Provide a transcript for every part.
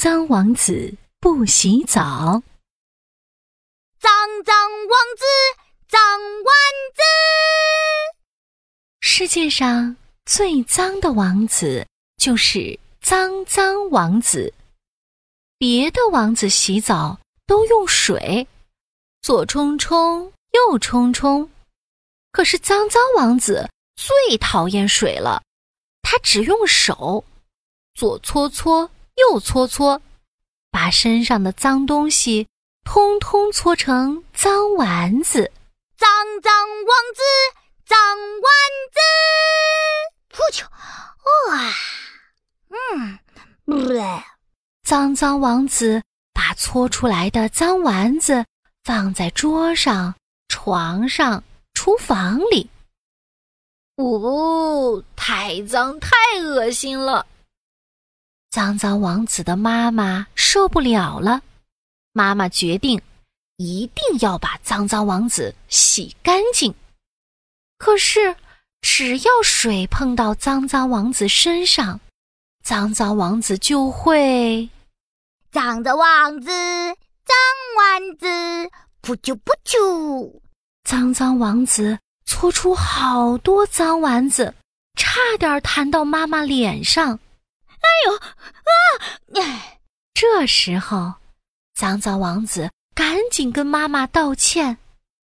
脏王子不洗澡。脏脏王子，脏丸子。世界上最脏的王子就是脏脏王子。别的王子洗澡都用水，左冲冲，右冲冲。可是脏脏王子最讨厌水了，他只用手，左搓搓，右搓搓，把身上的脏东西通通搓成脏丸子。脏脏王子，脏丸子。呼啾，哇，嗯，不。脏脏王子把搓出来的脏丸子放在桌上、床上、厨房里。哦，太脏，太恶心了！脏脏王子的妈妈受不了了，妈妈决定一定要把脏脏王子洗干净。可是，只要水碰到脏脏王子身上，脏脏王子就会。脏的王子，脏丸子，扑啾扑啾！脏脏王子搓出好多脏丸子，差点弹到妈妈脸上。哎呦啊！这时候，脏脏王子赶紧跟妈妈道歉：“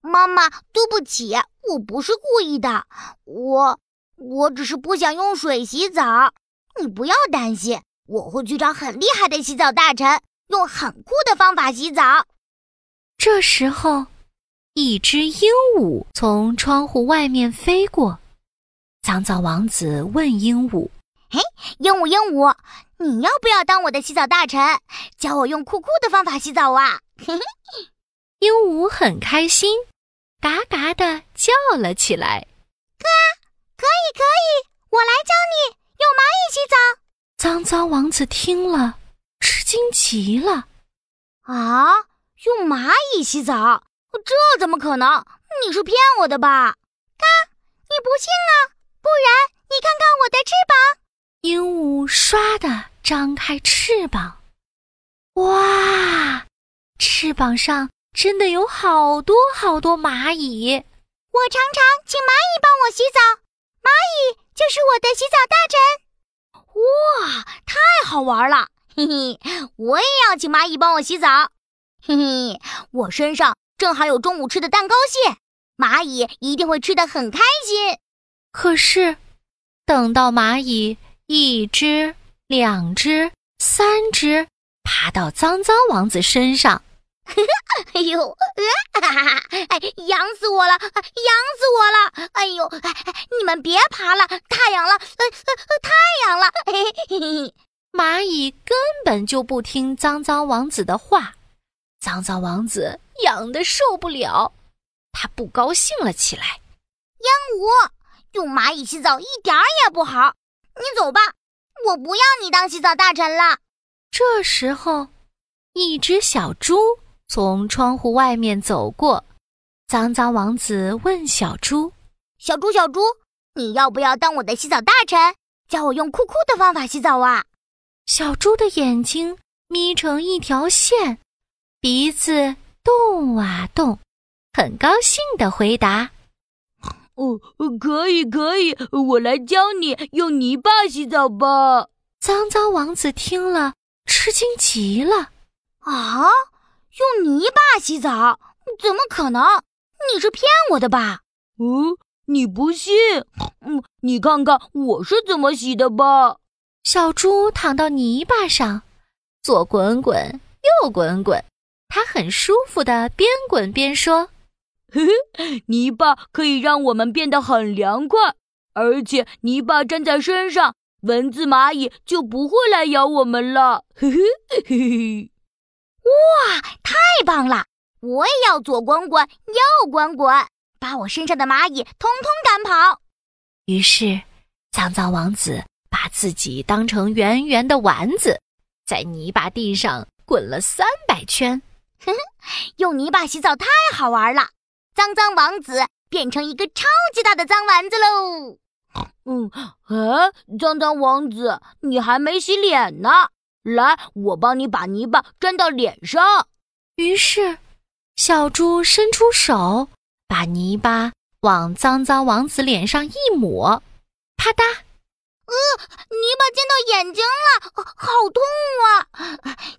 妈妈，对不起，我不是故意的，我我只是不想用水洗澡，你不要担心。”我会去找很厉害的洗澡大臣，用很酷的方法洗澡。这时候，一只鹦鹉从窗户外面飞过。脏脏王子问鹦鹉：“嘿，鹦鹉，鹦鹉，你要不要当我的洗澡大臣，教我用酷酷的方法洗澡啊？”嘿嘿，鹦鹉很开心，嘎嘎的叫了起来：“哥，可以，可以，我来教你用蚂蚁洗澡。”脏脏王子听了，吃惊极了。啊，用蚂蚁洗澡？这怎么可能？你是骗我的吧？嘎，你不信啊？不然你看看我的翅膀。唰的张开翅膀，哇，翅膀上真的有好多好多蚂蚁。我常常请蚂蚁帮我洗澡，蚂蚁就是我的洗澡大臣。哇，太好玩了！嘿嘿，我也要请蚂蚁帮我洗澡。嘿嘿，我身上正好有中午吃的蛋糕屑，蚂蚁一定会吃的很开心。可是，等到蚂蚁一只、两只、三只爬到脏脏王子身上，哎呦，哈哈哈！哎，痒死我了，痒死我了！哎呦，哎哎，你们别爬了，太痒了，呃呃，太痒了！嘿嘿嘿，蚂蚁根本就不听脏脏王子的话，脏脏王子痒的受不了，他不高兴了起来。鹦鹉用蚂蚁洗澡一点儿也不好，你走吧，我不要你当洗澡大臣了。这时候，一只小猪。从窗户外面走过，脏脏王子问小猪：“小猪，小猪，你要不要当我的洗澡大臣，教我用酷酷的方法洗澡啊？”小猪的眼睛眯成一条线，鼻子动啊动，很高兴的回答：“哦，可以，可以，我来教你用泥巴洗澡吧。”脏脏王子听了，吃惊极了：“啊！”用泥巴洗澡？怎么可能？你是骗我的吧？嗯，你不信？嗯，你看看我是怎么洗的吧。小猪躺到泥巴上，左滚滚，右滚滚，它很舒服的边滚边说：“呵呵，泥巴可以让我们变得很凉快，而且泥巴粘在身上，蚊子、蚂蚁就不会来咬我们了。”呵呵嘿嘿。哇，太棒了！我也要左滚滚，右滚滚，把我身上的蚂蚁通通赶跑。于是，脏脏王子把自己当成圆圆的丸子，在泥巴地上滚了三百圈。哼哼，用泥巴洗澡太好玩了！脏脏王子变成一个超级大的脏丸子喽。嗯，哎，脏脏王子，你还没洗脸呢。来，我帮你把泥巴粘到脸上。于是，小猪伸出手，把泥巴往脏脏王子脸上一抹，啪嗒，呃，泥巴溅到眼睛了，好痛啊！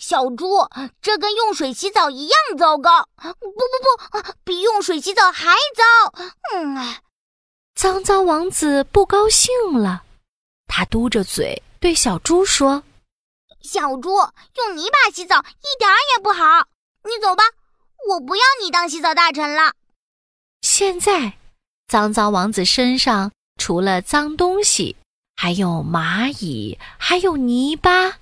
小猪，这跟用水洗澡一样糟糕。不不不，比用水洗澡还糟。嗯，脏脏王子不高兴了，他嘟着嘴对小猪说。小猪用泥巴洗澡一点儿也不好，你走吧，我不要你当洗澡大臣了。现在，脏脏王子身上除了脏东西，还有蚂蚁，还有泥巴。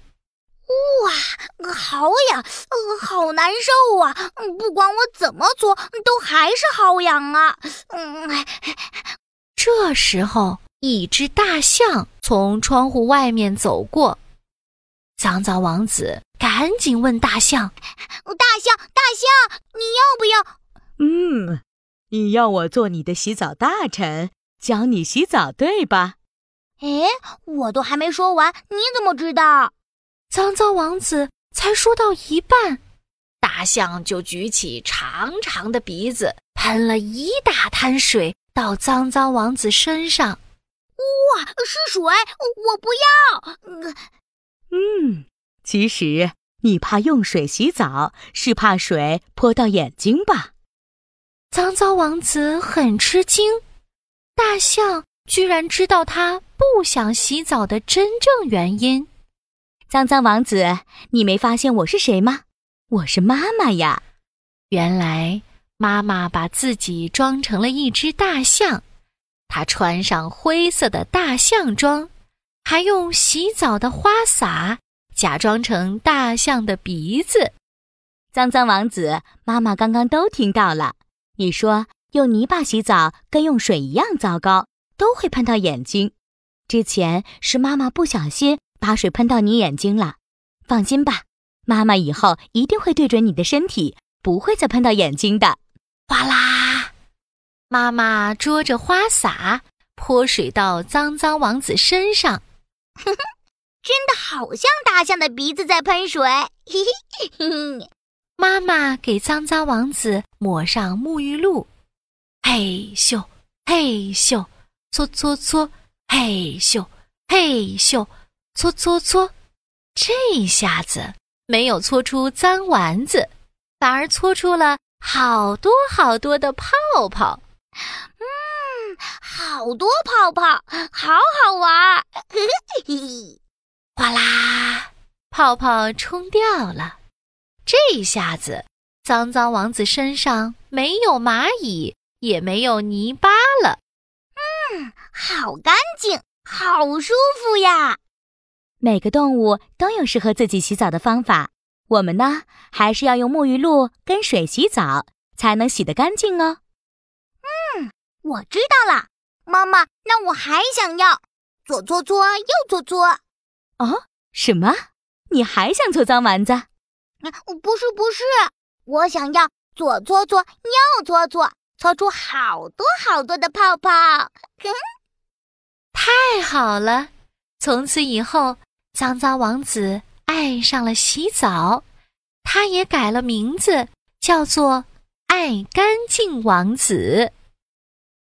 哇，好痒，呃，好难受啊！不管我怎么搓，都还是好痒啊。嗯，这时候，一只大象从窗户外面走过。脏脏王子赶紧问大象：“大象，大象，你要不要？”“嗯，你要我做你的洗澡大臣，教你洗澡，对吧？”“哎，我都还没说完，你怎么知道？”脏脏王子才说到一半，大象就举起长长的鼻子，喷了一大滩水到脏脏王子身上。哇，是水！我不要。嗯，其实你怕用水洗澡，是怕水泼到眼睛吧？脏脏王子很吃惊，大象居然知道他不想洗澡的真正原因。脏脏王子，你没发现我是谁吗？我是妈妈呀！原来妈妈把自己装成了一只大象，她穿上灰色的大象装。还用洗澡的花洒假装成大象的鼻子，脏脏王子，妈妈刚刚都听到了。你说用泥巴洗澡跟用水一样糟糕，都会喷到眼睛。之前是妈妈不小心把水喷到你眼睛了。放心吧，妈妈以后一定会对准你的身体，不会再喷到眼睛的。哗啦，妈妈捉着花洒泼水到脏脏王子身上。哼哼，真的好像大象的鼻子在喷水。嘿嘿，妈妈给脏脏王子抹上沐浴露，嘿咻嘿咻，搓搓搓，嘿咻嘿咻，搓搓搓。这一下子没有搓出脏丸子，反而搓出了好多好多的泡泡。嗯好多泡泡，好好玩！哗啦，泡泡冲掉了。这一下子，脏脏王子身上没有蚂蚁，也没有泥巴了。嗯，好干净，好舒服呀！每个动物都有适合自己洗澡的方法。我们呢，还是要用沐浴露跟水洗澡，才能洗得干净哦。嗯，我知道了。妈妈，那我还想要左搓搓，右搓搓。哦，什么？你还想搓脏丸子？啊不是，不是，我想要左搓搓，右搓搓，搓出好多好多的泡泡。太好了！从此以后，脏脏王子爱上了洗澡，他也改了名字，叫做爱干净王子。